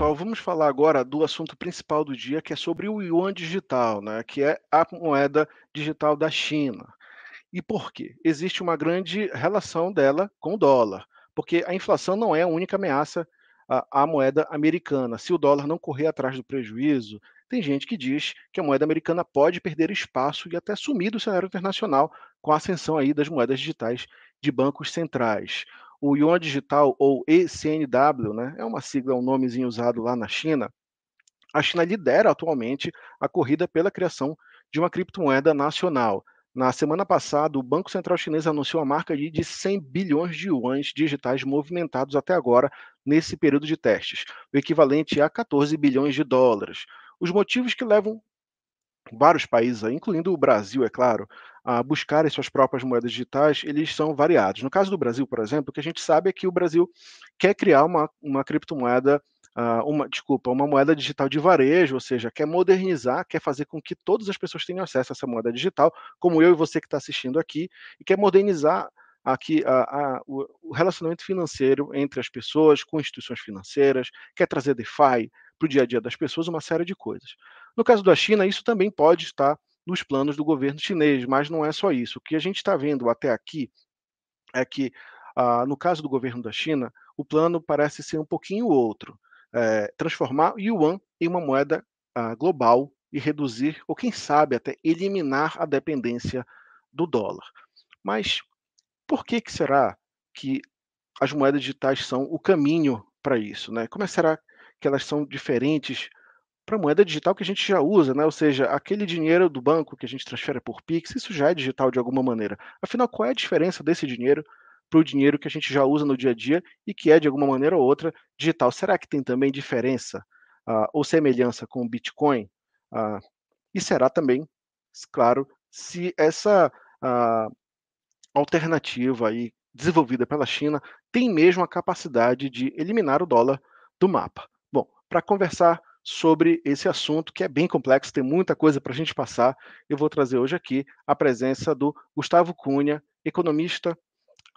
pessoal, vamos falar agora do assunto principal do dia, que é sobre o yuan digital, né? que é a moeda digital da China. E por quê? Existe uma grande relação dela com o dólar, porque a inflação não é a única ameaça à, à moeda americana. Se o dólar não correr atrás do prejuízo, tem gente que diz que a moeda americana pode perder espaço e até sumir do cenário internacional com a ascensão aí das moedas digitais de bancos centrais. O yuan digital, ou ECNW, né, é uma sigla, um nomezinho usado lá na China. A China lidera atualmente a corrida pela criação de uma criptomoeda nacional. Na semana passada, o Banco Central Chinês anunciou a marca de 100 bilhões de yuans digitais movimentados até agora nesse período de testes, o equivalente a 14 bilhões de dólares. Os motivos que levam vários países, incluindo o Brasil, é claro, a buscarem suas próprias moedas digitais, eles são variados. No caso do Brasil, por exemplo, o que a gente sabe é que o Brasil quer criar uma, uma criptomoeda, uh, uma, desculpa, uma moeda digital de varejo, ou seja, quer modernizar, quer fazer com que todas as pessoas tenham acesso a essa moeda digital, como eu e você que está assistindo aqui, e quer modernizar aqui a, a, o relacionamento financeiro entre as pessoas com instituições financeiras, quer trazer DeFi, para o dia a dia das pessoas uma série de coisas. No caso da China, isso também pode estar nos planos do governo chinês, mas não é só isso. O que a gente está vendo até aqui é que, ah, no caso do governo da China, o plano parece ser um pouquinho outro. É, transformar o yuan em uma moeda ah, global e reduzir, ou quem sabe até eliminar a dependência do dólar. Mas por que, que será que as moedas digitais são o caminho para isso? Né? Como será que elas são diferentes para moeda digital que a gente já usa, né? Ou seja, aquele dinheiro do banco que a gente transfere por Pix, isso já é digital de alguma maneira. Afinal, qual é a diferença desse dinheiro para o dinheiro que a gente já usa no dia a dia e que é, de alguma maneira ou outra, digital? Será que tem também diferença uh, ou semelhança com o Bitcoin? Uh, e será também, claro, se essa uh, alternativa aí desenvolvida pela China tem mesmo a capacidade de eliminar o dólar do mapa para conversar sobre esse assunto que é bem complexo, tem muita coisa para a gente passar. Eu vou trazer hoje aqui a presença do Gustavo Cunha, economista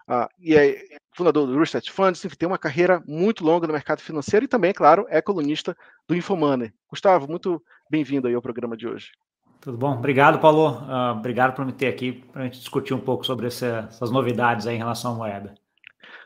uh, e é fundador do Research Funds, que tem uma carreira muito longa no mercado financeiro e também, é claro, é colunista do Infomoney. Gustavo, muito bem-vindo aí ao programa de hoje. Tudo bom? Obrigado, Paulo. Uh, obrigado por me ter aqui para a gente discutir um pouco sobre essa, essas novidades aí em relação à moeda.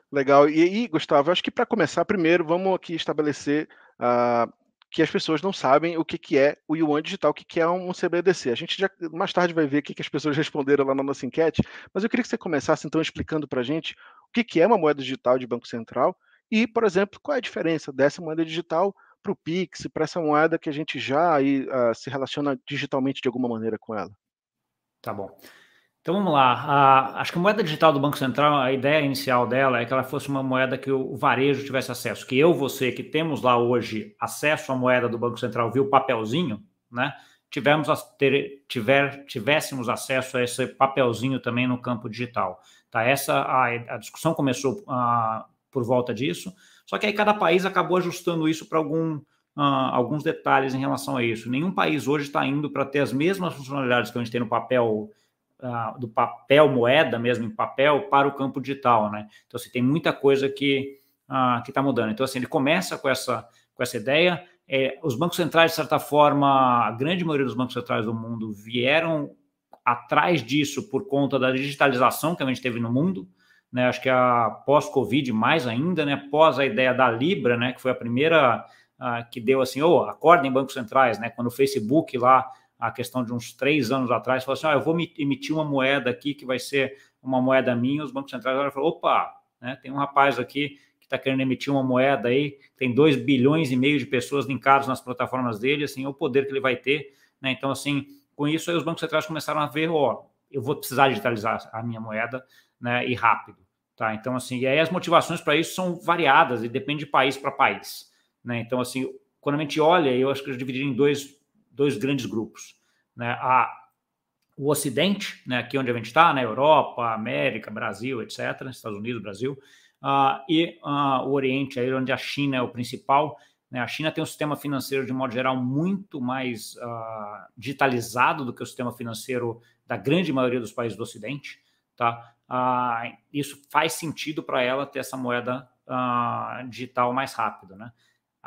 Legal. E aí, Gustavo, acho que para começar, primeiro, vamos aqui estabelecer uh, que as pessoas não sabem o que, que é o Yuan Digital, o que, que é um CBDC. A gente já mais tarde vai ver o que, que as pessoas responderam lá na nossa enquete, mas eu queria que você começasse então explicando para a gente o que, que é uma moeda digital de Banco Central e, por exemplo, qual é a diferença dessa moeda digital para o Pix, para essa moeda que a gente já aí, uh, se relaciona digitalmente de alguma maneira com ela. Tá bom. Então vamos lá. Acho que a moeda digital do Banco Central, a ideia inicial dela é que ela fosse uma moeda que o varejo tivesse acesso. Que eu, você, que temos lá hoje acesso à moeda do Banco Central via o papelzinho, né? Tivemos ter, tiver, tivéssemos acesso a esse papelzinho também no campo digital. Tá? Essa a, a discussão começou uh, por volta disso. Só que aí cada país acabou ajustando isso para algum, uh, alguns detalhes em relação a isso. Nenhum país hoje está indo para ter as mesmas funcionalidades que a gente tem no papel do papel moeda mesmo em papel para o campo digital, né? Então assim, tem muita coisa que uh, que está mudando. Então assim, ele começa com essa com essa ideia. É, os bancos centrais, de certa forma, a grande maioria dos bancos centrais do mundo vieram atrás disso por conta da digitalização que a gente teve no mundo. Né, acho que a pós-Covid mais ainda, né, pós a ideia da Libra, né, que foi a primeira uh, que deu assim, oh, acordem bancos centrais, né, quando o Facebook lá a questão de uns três anos atrás, falou assim: ah, eu vou emitir uma moeda aqui que vai ser uma moeda minha. Os bancos centrais agora falaram: opa, né, tem um rapaz aqui que está querendo emitir uma moeda aí, tem 2 bilhões e meio de pessoas linkadas nas plataformas dele, assim, é o poder que ele vai ter. Né? Então, assim, com isso, aí os bancos centrais começaram a ver: ó, eu vou precisar digitalizar a minha moeda né, e rápido. Tá? Então, assim, e aí as motivações para isso são variadas e depende de país para país. Né? Então, assim, quando a gente olha, eu acho que eu dividi em dois dois grandes grupos. Né? A, o Ocidente, né, aqui onde a gente está, né, Europa, América, Brasil, etc., Estados Unidos, Brasil, uh, e uh, o Oriente, aí onde a China é o principal. Né? A China tem um sistema financeiro, de modo geral, muito mais uh, digitalizado do que o sistema financeiro da grande maioria dos países do Ocidente. Tá? isso faz sentido para ela ter essa moeda digital mais rápido. Né?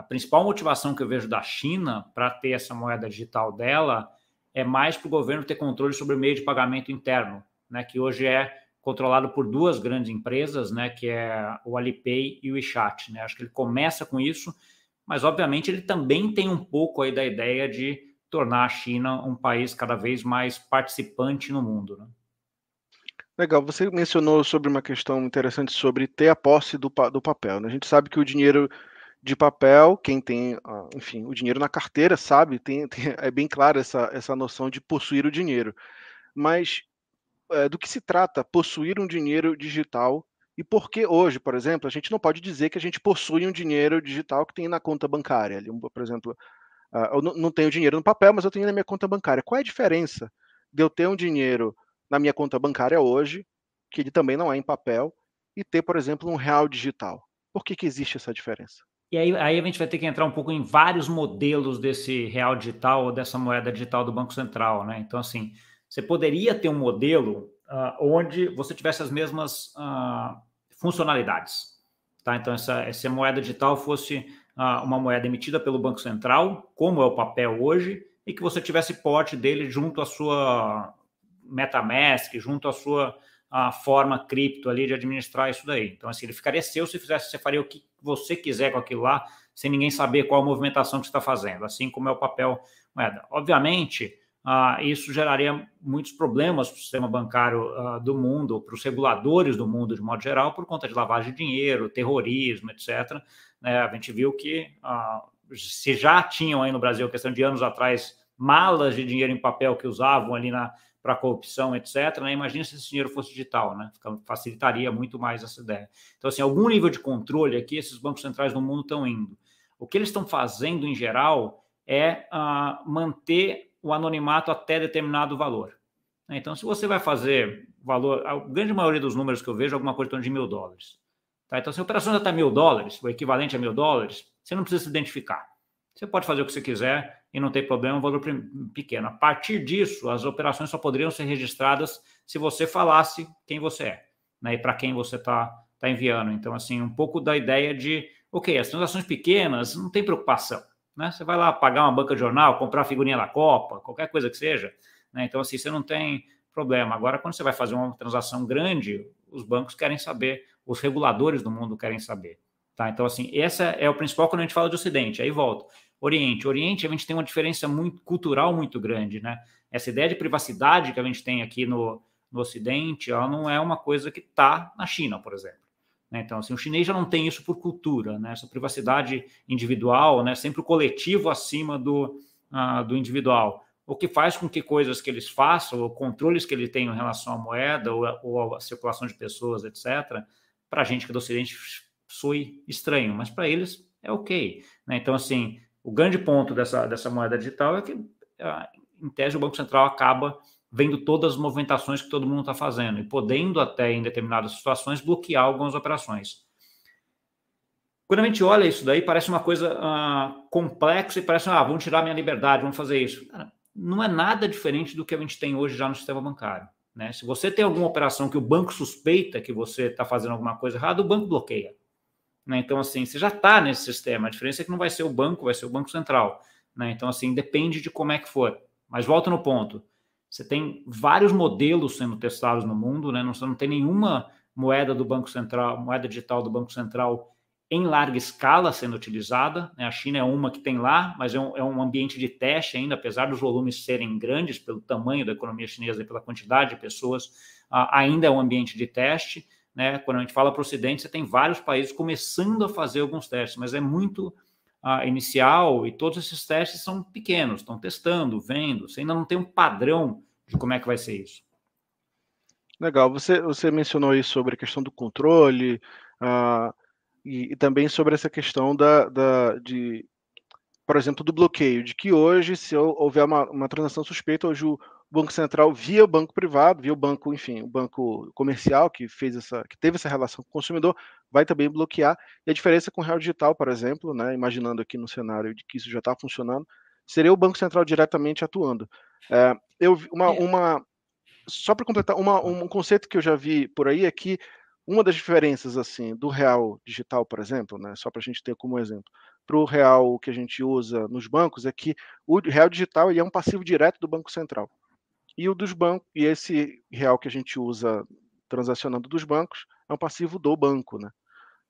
A principal motivação que eu vejo da China para ter essa moeda digital dela é mais para o governo ter controle sobre o meio de pagamento interno, né, que hoje é controlado por duas grandes empresas, né, que é o Alipay e o WeChat. Né? Acho que ele começa com isso, mas obviamente ele também tem um pouco aí da ideia de tornar a China um país cada vez mais participante no mundo. Né? Legal, você mencionou sobre uma questão interessante sobre ter a posse do, do papel. Né? A gente sabe que o dinheiro de papel, quem tem, ah, enfim, o dinheiro na carteira sabe, tem, tem, é bem clara essa, essa noção de possuir o dinheiro. Mas é, do que se trata possuir um dinheiro digital e por que hoje, por exemplo, a gente não pode dizer que a gente possui um dinheiro digital que tem na conta bancária. Por exemplo, uh, eu não tenho dinheiro no papel, mas eu tenho na minha conta bancária. Qual é a diferença de eu ter um dinheiro na minha conta bancária hoje, que ele também não é em papel, e ter, por exemplo, um real digital? Por que, que existe essa diferença? E aí, aí a gente vai ter que entrar um pouco em vários modelos desse real digital ou dessa moeda digital do Banco Central, né? Então, assim, você poderia ter um modelo uh, onde você tivesse as mesmas uh, funcionalidades. Tá? Então, essa, essa moeda digital fosse uh, uma moeda emitida pelo Banco Central, como é o papel hoje, e que você tivesse porte dele junto à sua MetaMask, junto à sua a forma cripto ali de administrar isso daí. Então, assim, ele ficaria seu se fizesse, você faria o que você quiser com aquilo lá, sem ninguém saber qual a movimentação que você está fazendo, assim como é o papel moeda. Obviamente, ah, isso geraria muitos problemas para o sistema bancário ah, do mundo, para os reguladores do mundo de modo geral, por conta de lavagem de dinheiro, terrorismo, etc. Né? A gente viu que ah, se já tinham aí no Brasil, questão de anos atrás, malas de dinheiro em papel que usavam ali na para corrupção, etc. Né? Imagina se esse dinheiro fosse digital, né? Facilitaria muito mais essa ideia. Então, assim, algum nível de controle aqui, esses bancos centrais do mundo estão indo. O que eles estão fazendo, em geral, é uh, manter o anonimato até determinado valor. Né? Então, se você vai fazer valor, a grande maioria dos números que eu vejo é alguma coisa de mil dólares. Tá? Então, se a operação já está mil dólares, o equivalente a mil dólares, você não precisa se identificar. Você pode fazer o que você quiser e não tem problema, um valor pequeno. A partir disso, as operações só poderiam ser registradas se você falasse quem você é né, e para quem você está tá enviando. Então, assim, um pouco da ideia de, ok, as transações pequenas não tem preocupação. Né? Você vai lá pagar uma banca de jornal, comprar figurinha da Copa, qualquer coisa que seja. Né? Então, assim, você não tem problema. Agora, quando você vai fazer uma transação grande, os bancos querem saber, os reguladores do mundo querem saber. Tá? Então, assim, essa é o principal quando a gente fala de Ocidente. Aí volta. Oriente. Oriente, a gente tem uma diferença muito cultural muito grande, né? Essa ideia de privacidade que a gente tem aqui no, no Ocidente, ela não é uma coisa que está na China, por exemplo. Né? Então, assim, o chinês já não tem isso por cultura, né? Essa privacidade individual, né? Sempre o coletivo acima do, uh, do individual. O que faz com que coisas que eles façam, ou controles que ele tem em relação à moeda, ou, ou a circulação de pessoas, etc., para a gente que é do Ocidente soe estranho, mas para eles é ok. Né? Então, assim, o grande ponto dessa, dessa moeda digital é que, ah, em tese, o Banco Central acaba vendo todas as movimentações que todo mundo está fazendo e podendo até, em determinadas situações, bloquear algumas operações. Quando a gente olha isso daí, parece uma coisa uh, complexa e parece, ah, vamos tirar minha liberdade, vamos fazer isso. Não é nada diferente do que a gente tem hoje já no sistema bancário. Né? Se você tem alguma operação que o banco suspeita que você está fazendo alguma coisa errada, o banco bloqueia. Né? Então, assim, você já está nesse sistema. A diferença é que não vai ser o banco, vai ser o Banco Central. Né? Então, assim, depende de como é que for. Mas volta no ponto. Você tem vários modelos sendo testados no mundo, né? Não, não tem nenhuma moeda do Banco Central, moeda digital do Banco Central em larga escala sendo utilizada. Né? A China é uma que tem lá, mas é um, é um, ambiente de teste ainda, apesar dos volumes serem grandes pelo tamanho da economia chinesa e pela quantidade de pessoas, uh, ainda é um ambiente de teste. Né? Quando a gente fala para o Ocidente, você tem vários países começando a fazer alguns testes, mas é muito uh, inicial e todos esses testes são pequenos, estão testando, vendo, você ainda não tem um padrão de como é que vai ser isso. Legal, você, você mencionou aí sobre a questão do controle uh, e, e, também sobre essa questão da, da, de, por exemplo, do bloqueio, de que hoje, se houver uma, uma transação suspeita, hoje o, Banco Central via o banco privado, via o banco, enfim, o banco comercial que fez essa, que teve essa relação com o consumidor, vai também bloquear. E a diferença com o real digital, por exemplo, né, imaginando aqui no cenário de que isso já está funcionando, seria o Banco Central diretamente atuando. É, eu uma, é. uma só para completar, uma, um conceito que eu já vi por aí é que uma das diferenças assim do real digital, por exemplo, né, só para a gente ter como exemplo, para o real que a gente usa nos bancos é que o real digital ele é um passivo direto do Banco Central. E o dos bancos, e esse real que a gente usa transacionando dos bancos é um passivo do banco, né?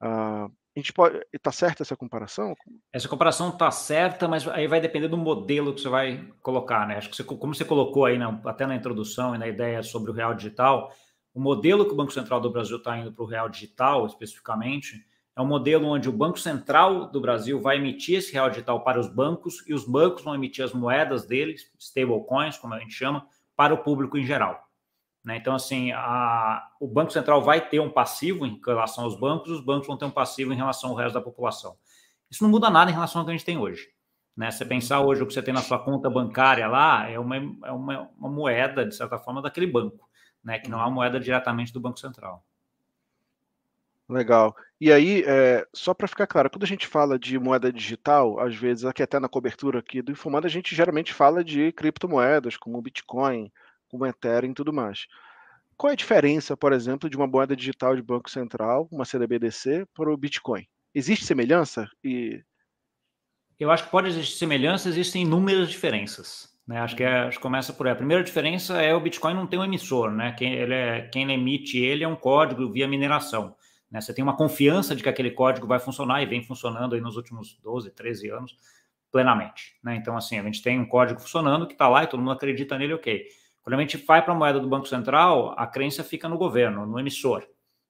Ah, a gente pode. Está certa essa comparação? Essa comparação está certa, mas aí vai depender do modelo que você vai colocar, né? Acho que você, como você colocou aí, na, até na introdução e na ideia sobre o real digital, o modelo que o Banco Central do Brasil está indo para o real digital, especificamente, é um modelo onde o Banco Central do Brasil vai emitir esse real digital para os bancos e os bancos vão emitir as moedas deles, stablecoins, como a gente chama, para o público em geral. Né? Então, assim, a, o Banco Central vai ter um passivo em relação aos bancos, os bancos vão ter um passivo em relação ao resto da população. Isso não muda nada em relação ao que a gente tem hoje. Né? Você pensar hoje o que você tem na sua conta bancária lá é uma, é uma, uma moeda, de certa forma, daquele banco, né? que não é uma moeda diretamente do Banco Central. Legal. E aí, é, só para ficar claro, quando a gente fala de moeda digital, às vezes, aqui até na cobertura aqui do Informando, a gente geralmente fala de criptomoedas, como Bitcoin, como Ethereum e tudo mais. Qual é a diferença, por exemplo, de uma moeda digital de Banco Central, uma CDBDC, para o Bitcoin? Existe semelhança? E... Eu acho que pode existir semelhança, existem inúmeras diferenças. Né? Acho, que é, acho que começa por aí. A primeira diferença é o Bitcoin não tem um emissor, né? Quem, ele é, quem emite ele é um código via mineração. Né? Você tem uma confiança de que aquele código vai funcionar e vem funcionando aí nos últimos 12, 13 anos plenamente. Né? Então, assim, a gente tem um código funcionando que está lá e todo mundo acredita nele, ok. Quando a gente vai para a moeda do Banco Central, a crença fica no governo, no emissor,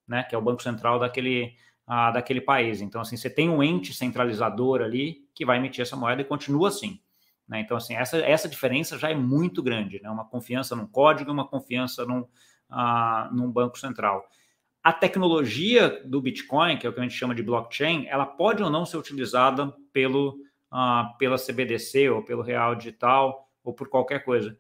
né, que é o Banco Central daquele, ah, daquele país. Então, assim, você tem um ente centralizador ali que vai emitir essa moeda e continua assim. Né? Então, assim, essa, essa diferença já é muito grande, né? uma confiança num código e uma confiança num, ah, num Banco Central. A tecnologia do Bitcoin, que é o que a gente chama de blockchain, ela pode ou não ser utilizada pelo, ah, pela CBDC ou pelo Real Digital ou por qualquer coisa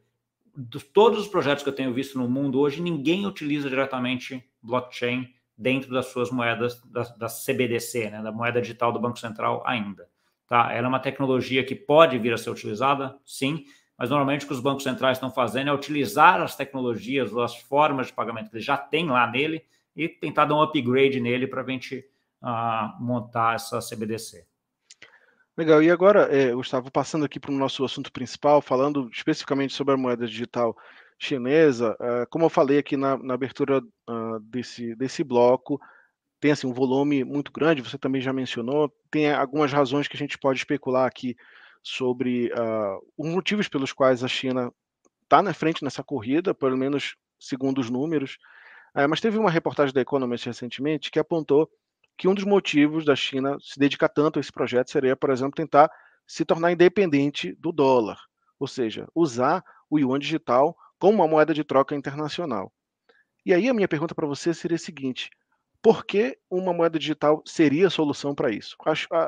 de todos os projetos que eu tenho visto no mundo hoje, ninguém utiliza diretamente blockchain dentro das suas moedas da, da CBDC, né, da moeda digital do Banco Central ainda. Tá? Ela é uma tecnologia que pode vir a ser utilizada, sim, mas normalmente o que os bancos centrais estão fazendo é utilizar as tecnologias, as formas de pagamento que eles já têm lá nele e tentar dar um upgrade nele para a gente uh, montar essa CBDC. Legal. E agora, é, Gustavo, passando aqui para o nosso assunto principal, falando especificamente sobre a moeda digital chinesa, uh, como eu falei aqui na, na abertura uh, desse, desse bloco, tem assim, um volume muito grande, você também já mencionou, tem algumas razões que a gente pode especular aqui sobre uh, os motivos pelos quais a China está na frente nessa corrida, pelo menos segundo os números. Mas teve uma reportagem da Economist recentemente que apontou que um dos motivos da China se dedicar tanto a esse projeto seria, por exemplo, tentar se tornar independente do dólar, ou seja, usar o yuan digital como uma moeda de troca internacional. E aí a minha pergunta para você seria a seguinte: por que uma moeda digital seria a solução para isso?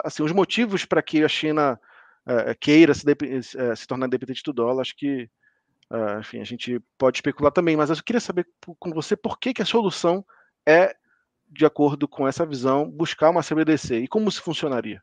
Assim, os motivos para que a China uh, queira se, uh, se, tornar independente do dólar, acho que, uh, enfim, a gente pode especular também, mas eu queria saber com você por que, que a solução é de acordo com essa visão, buscar uma CBDC e como isso funcionaria?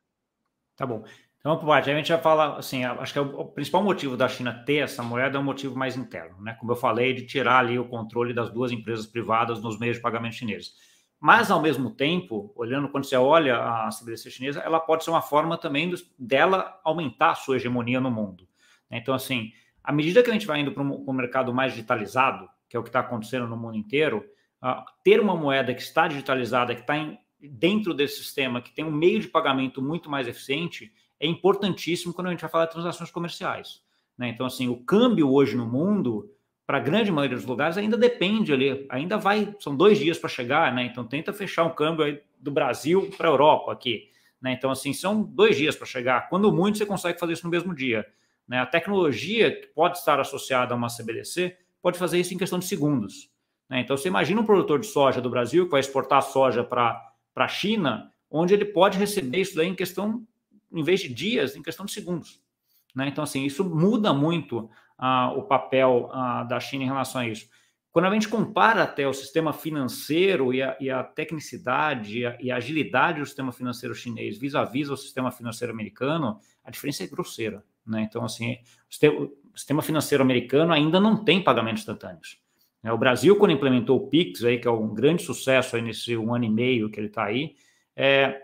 Tá bom. Então, a gente já fala assim, acho que é o, principal motivo da China ter essa moeda é um motivo mais interno, né? Como eu falei, de tirar ali o controle das duas empresas privadas nos meios de pagamento chineses. Mas, ao mesmo tempo, olhando quando você olha a CBDC chinesa, ela pode ser uma forma também dela aumentar a sua hegemonia no mundo. Né? Então, assim, à medida que a gente vai indo para um mercado mais digitalizado, que é o que está acontecendo no mundo inteiro, uh, ter uma moeda que está digitalizada, que está dentro desse sistema, que tem um meio de pagamento muito mais eficiente, é importantíssimo quando a gente vai falar de transações comerciais. Né? Então, assim, o câmbio hoje no mundo, para a grande maioria dos lugares, ainda depende ali, ainda vai, são dois dias para chegar, né? Então, tenta fechar um câmbio do Brasil para a Europa aqui. Né? Então, assim, são dois dias para chegar. Quando muito, você consegue fazer isso no mesmo dia. Né? A tecnologia que pode estar associada a uma CBDC pode fazer isso em questão de segundos. Né? Então, você imagina um produtor de soja do Brasil que vai exportar soja para a China, onde ele pode receber isso daí em questão, em vez de dias, em questão de segundos. Né? Então, assim, isso muda muito ah, o papel ah, da China em relação a isso. Quando a gente compara até o sistema financeiro e a, e a tecnicidade e a, e a, agilidade do sistema financeiro chinês vis-à-vis -vis o sistema financeiro americano, a diferença é grosseira. Né? Então, assim, o sistema, financeiro americano ainda não tem pagamentos instantâneos. É, o Brasil, quando implementou o Pix, aí, que é um grande sucesso aí nesse um ano e meio que ele está aí, é,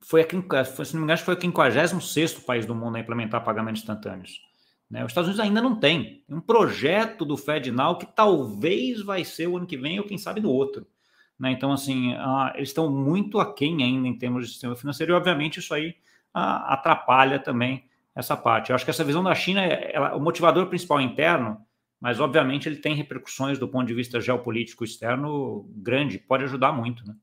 foi, aqui, se não me engano, foi o 56 país do mundo a implementar pagamentos instantâneos. Né? Os Estados Unidos ainda não tem. Tem um projeto do FedNow que talvez vai ser o ano que vem ou quem sabe no outro. Né? Então, assim, uh, eles estão muito aquém ainda em termos de sistema financeiro e, obviamente, isso aí uh, atrapalha também essa parte. Eu acho que essa visão da China é o motivador principal interno, mas, obviamente, ele tem repercussões do ponto de vista geopolítico externo grande, pode ajudar muito, né?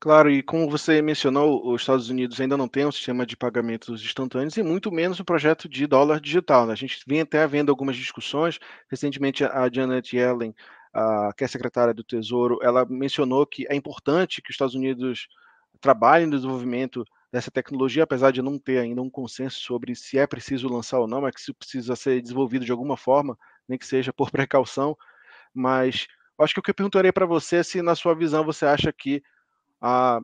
Claro, e como você mencionou, os Estados Unidos ainda não tem um sistema de pagamentos instantâneos e muito menos um projeto de dólar digital. Né? A gente vem até havendo algumas discussões. Recentemente, a Janet Yellen, a, que é secretária do Tesouro, ela mencionou que é importante que os Estados Unidos trabalhem no desenvolvimento dessa tecnologia, apesar de não ter ainda um consenso sobre se é preciso lançar ou não, mas que isso precisa ser desenvolvido de alguma forma, nem que seja por precaução. Mas acho que o que eu perguntaria para você é se, na sua visão, você acha que a,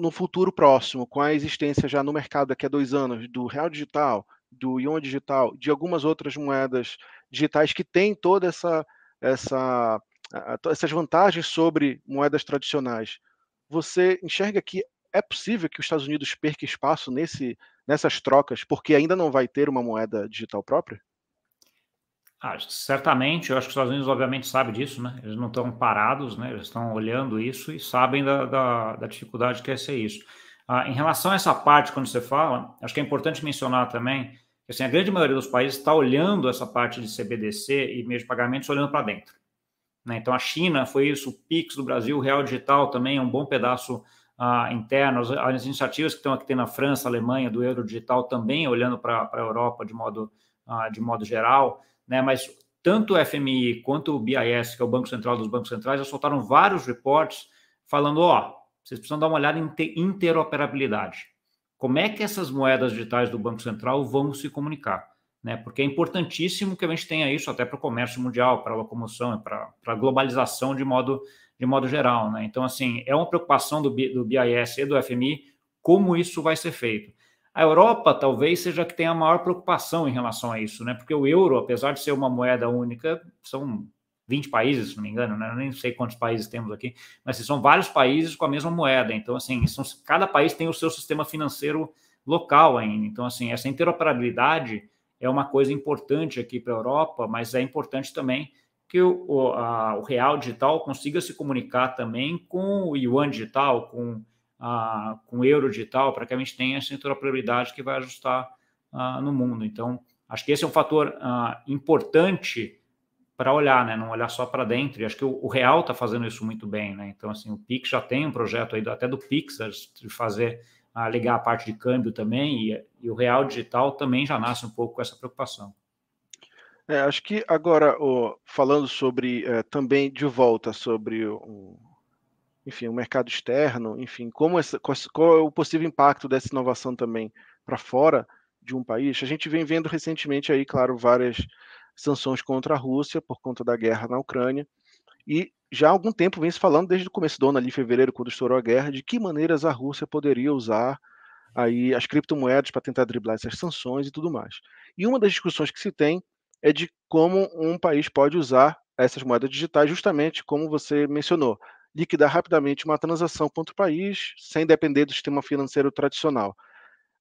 no futuro próximo, com a existência já no mercado daqui a dois anos do real digital, do yuan digital, de algumas outras moedas digitais que têm toda essa, essa essas vantagens sobre moedas tradicionais, você enxerga que é possível que os Estados Unidos perca espaço nesse, nessas trocas, porque ainda não vai ter uma moeda digital própria? Ah, certamente, eu acho que os Estados Unidos, obviamente, sabem disso, né? Eles não estão parados, né? Eles estão olhando isso e sabem da, da, da dificuldade que é ser isso. Ah, em relação a essa parte, quando você fala, acho que é importante mencionar também que assim, a grande maioria dos países está olhando essa parte de CBDC e meio de pagamentos olhando para dentro. Né? Então, a China foi isso, o PIX do Brasil, o Real Digital também é um bom pedaço ah, interno. As, as, iniciativas que estão aqui na França, Alemanha, do Euro Digital também olhando para a Europa de modo, ah, de modo geral né? Mas tanto o FMI quanto o BIS, que é o Banco Central dos Bancos Centrais, já soltaram vários reportes falando, ó, vocês precisam dar uma olhada em interoperabilidade. Como é que essas moedas digitais do Banco Central vão se comunicar? Né? Porque é importantíssimo que a gente tenha isso até para o comércio mundial, para a locomoção, para a globalização de modo, de modo geral. Né? Então, assim, é uma preocupação do, do BIS e do FMI como isso vai ser feito. A Europa talvez seja que tenha a maior preocupação em relação a isso, né? Porque o euro, apesar de ser uma moeda única, são 20 países, se não me engano, né? Eu nem sei quantos países temos aqui, mas assim, são vários países com a mesma moeda. Então, assim, são, cada país tem o seu sistema financeiro local ainda. Então, assim, essa interoperabilidade é uma coisa importante aqui para a Europa, mas é importante também que o, o, a, o real digital consiga se comunicar também com o yuan digital, com ah, com euro digital, para que a gente tenha essa interoperabilidade que vai ajustar ah, no mundo. Então, acho que esse é um fator importante para olhar, né? Não olhar só para dentro. E acho que o, o Real está fazendo isso muito bem, né? Então, assim, o Pix já tem um projeto aí, até do Pix, de fazer, a ligar a parte de câmbio também, e, e o Real Digital também já nasce um pouco com essa preocupação. É, acho que agora, falando sobre, eh, também de volta, sobre o, enfim, o mercado externo, enfim, como essa, qual é o possível impacto dessa inovação também para fora de um país. A gente vem vendo recentemente aí, claro, várias sanções contra a Rússia por conta da guerra na Ucrânia, e já há algum tempo vem se falando, desde o começo do ano, ali fevereiro, quando estourou a guerra, de que maneiras a Rússia poderia usar aí as criptomoedas para tentar driblar essas sanções e tudo mais. E uma das discussões que se tem é de como um país pode usar essas moedas digitais, justamente como você mencionou, liquidar rapidamente uma transação contra o país, sem depender do sistema financeiro tradicional.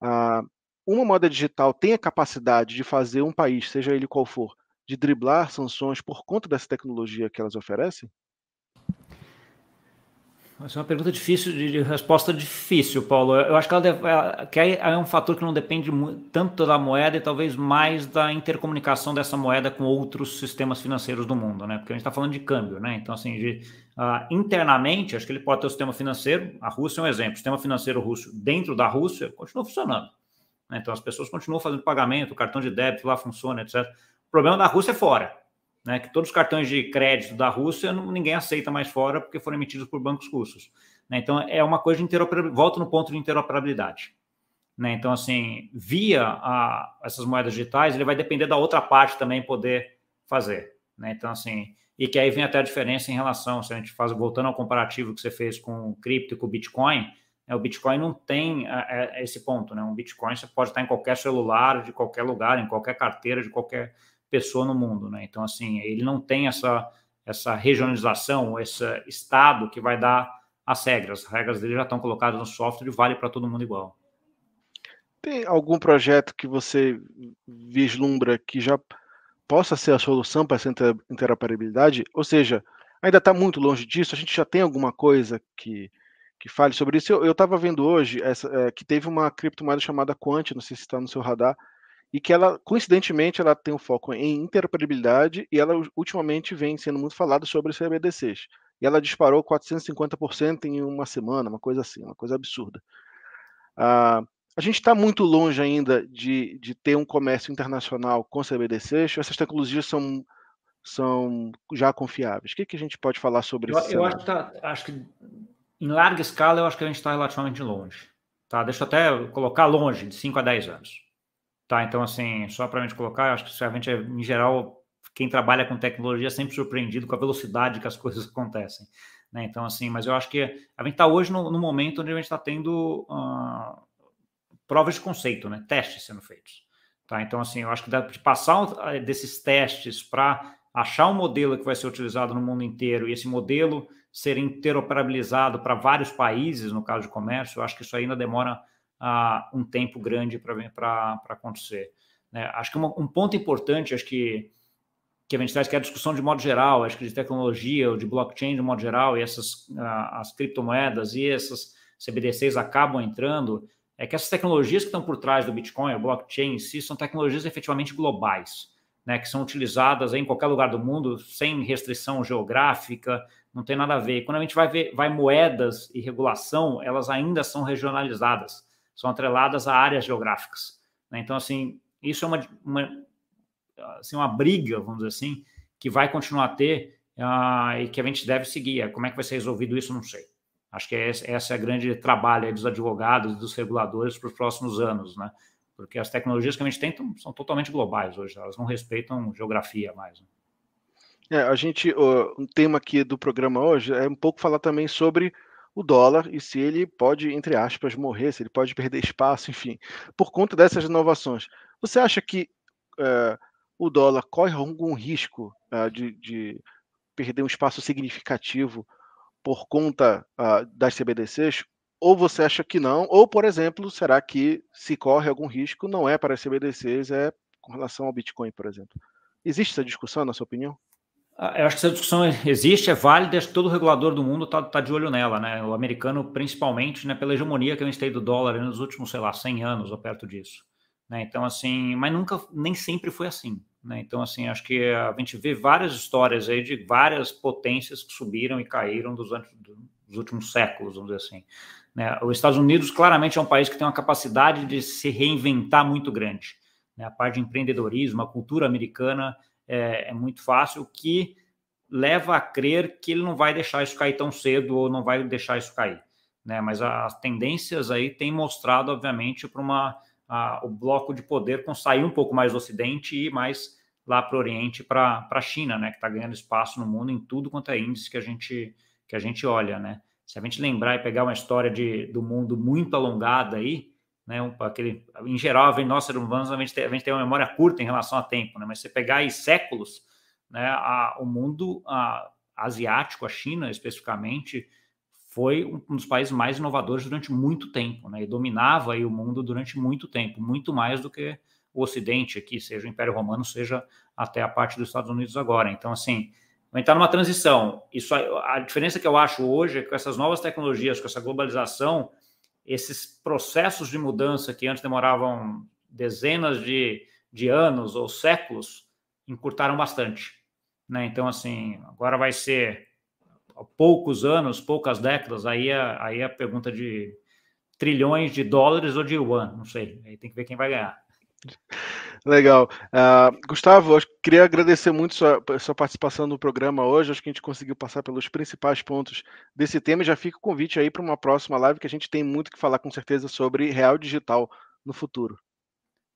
Ah, uma moeda digital tem a capacidade de fazer um país, seja ele qual for, de driblar sanções por conta dessa tecnologia que elas oferecem? Essa é uma pergunta difícil, de, resposta difícil, Paulo. Eu acho que, ela deve, ela, que é um fator que não depende tanto da moeda e talvez mais da intercomunicação dessa moeda com outros sistemas financeiros do mundo, né? Porque a gente está falando de câmbio, né? Então, assim, de, uh, internamente, acho que ele pode ter o sistema financeiro. A Rússia é um exemplo. O sistema financeiro russo dentro da Rússia continua funcionando. Né? Então, as pessoas continuam fazendo pagamento, o cartão de débito lá funciona, etc. O problema da Rússia é fora né, que todos os cartões de crédito da Rússia ninguém aceita mais fora porque foram emitidos por bancos russos. Né? Então é uma coisa de interoperabilidade. Volto no ponto de interoperabilidade. Né? Então, assim, via a, essas moedas digitais, ele vai depender da outra parte também poder fazer. Né? Então, assim, e que aí vem até a diferença em relação, se a gente faz, voltando ao comparativo que você fez com o cripto e com o Bitcoin, né? o Bitcoin não tem a, a, esse ponto, né? Um Bitcoin você pode estar em qualquer celular, de qualquer lugar, em qualquer carteira, de qualquer pessoa no mundo, né? Então, assim, ele não tem essa, essa regionalização, esse estado que vai dar as regras. As regras dele já estão colocadas no software e vale para todo mundo igual. Tem algum projeto que você vislumbra que já possa ser a solução para essa interoperabilidade? Ou seja, ainda está muito longe disso? A gente já tem alguma coisa que, que fale sobre isso? Eu estava vendo hoje essa, é, que teve uma criptomoeda chamada Quant, não sei se está no seu radar, e que ela, coincidentemente, ela tem um foco em interoperabilidade e ela ultimamente vem sendo muito falada sobre CBDCs. E ela disparou 450% em uma semana, uma coisa assim, uma coisa absurda. Ah, a gente está muito longe ainda de, de ter um comércio internacional com CBDCs, essas tecnologias são, são já confiáveis. O que, que a gente pode falar sobre isso? Eu, acho que, tá, acho que, em larga escala, eu acho que a gente está relativamente longe. Tá? Deixa eu até colocar longe, de 5 a 10 anos. Tá? Então, assim, só para a gente colocar, acho que realmente, em geral, quem trabalha com tecnologia é sempre surpreendido com a velocidade que as coisas acontecem. Né? Então, assim, mas eu acho que a gente está hoje no, no, momento onde a gente está tendo uh, provas de conceito, né? testes sendo feitos. Tá? Então, assim, eu acho que dá de passar eh, desses testes para achar um modelo que vai ser utilizado no mundo inteiro e esse modelo ser interoperabilizado para vários países, no caso de comércio, eu acho que isso ainda demora uh, um tempo grande para acontecer. Né? Acho que uma, um ponto importante, acho que, que a gente traz, que é a discussão de modo geral, acho que de tecnologia ou de blockchain de modo geral, e essas uh, as criptomoedas e essas CBDCs acabam entrando, é que essas tecnologias que estão por trás do Bitcoin, o blockchain em si, são tecnologias efetivamente globais, né, que são utilizadas em qualquer lugar do mundo, sem restrição geográfica, não tem nada a ver. Quando a gente vai ver vai moedas e regulação, elas ainda são regionalizadas, são atreladas a áreas geográficas. Né? Então, assim, isso é uma, uma, assim, uma briga, vamos dizer assim, que vai continuar a ter uh, e que a gente deve seguir. Como é que vai ser resolvido isso, não sei. Acho que esse, esse é o grande trabalho dos advogados, dos reguladores para os próximos anos, né? Porque as tecnologias que a gente tem são totalmente globais hoje, elas não respeitam geografia mais. Né? É, a gente, um tema aqui do programa hoje é um pouco falar também sobre o dólar e se ele pode, entre aspas, morrer, se ele pode perder espaço, enfim, por conta dessas inovações. Você acha que uh, o dólar corre algum risco uh, de, de, perder um espaço significativo por conta uh, das CBDCs? Ou você acha que não? Ou, por exemplo, será que se corre algum risco não é para as CBDCs, é com relação ao Bitcoin, por exemplo? Existe essa discussão, na sua opinião? Ah, eu acho que essa discussão existe, é válida, acho que todo regulador do mundo está tá de olho nela, né? O americano, principalmente, né, pela hegemonia que a gente tem do dólar nos últimos, sei lá, 100 anos ou perto disso. Né? Então, assim, mas nunca, nem sempre foi assim. Né? Então, assim, acho que a gente vê várias histórias aí de várias potências que subiram e caíram dos, dos últimos séculos, vamos dizer assim. Né? Os Estados Unidos claramente é um país que tem uma capacidade de se reinventar muito grande. Né? A parte de empreendedorismo, a cultura americana é, é muito fácil, que leva a crer que ele não vai deixar isso cair tão cedo ou não vai deixar isso cair. Né? Mas as tendências aí têm mostrado, obviamente, para uma a, o bloco de poder com sair um pouco mais do Ocidente e mais lá para o Oriente, para a China, né, que está ganhando espaço no mundo em tudo quanto é índice que a gente que a gente olha, né? Se a gente lembrar e pegar uma história de, do mundo muito alongada aí, né, um, aquele, em geral, nós seres humanos, a gente, tem, a gente tem uma memória curta em relação a tempo, né? Mas você pegar aí séculos, né, a, o mundo a, asiático, a China especificamente, foi um dos países mais inovadores durante muito tempo, né? E dominava aí o mundo durante muito tempo, muito mais do que o Ocidente aqui, seja o Império Romano, seja até a parte dos Estados Unidos agora. Então, assim, vai estar numa transição. Isso, a diferença que eu acho hoje é que com essas novas tecnologias, com essa globalização, esses processos de mudança que antes demoravam dezenas de, de anos ou séculos, encurtaram bastante. Né? Então, assim, agora vai ser poucos anos, poucas décadas, aí é, aí é a pergunta de trilhões de dólares ou de yuan, não sei. Aí tem que ver quem vai ganhar. Legal. Uh, Gustavo, eu queria agradecer muito sua, sua participação no programa hoje. Acho que a gente conseguiu passar pelos principais pontos desse tema. E já fica o convite aí para uma próxima live, que a gente tem muito que falar com certeza sobre real digital no futuro.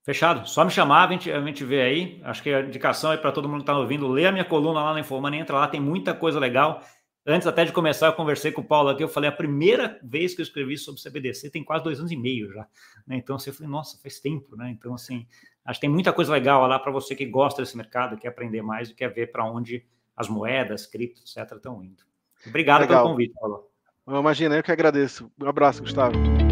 Fechado. Só me chamar, a gente, a gente vê aí. Acho que a indicação é para todo mundo que está ouvindo. Lê a minha coluna lá na Informana, entra lá, tem muita coisa legal. Antes até de começar, eu conversei com o Paulo aqui, eu falei, a primeira vez que eu escrevi sobre CBDC tem quase dois anos e meio já. Né? Então, assim, eu falei, nossa, faz tempo, né? Então, assim, acho que tem muita coisa legal lá para você que gosta desse mercado, quer aprender mais e quer ver para onde as moedas, criptos, etc., estão indo. Obrigado legal. pelo convite, Paulo. Imagina, eu que agradeço. Um abraço, Gustavo.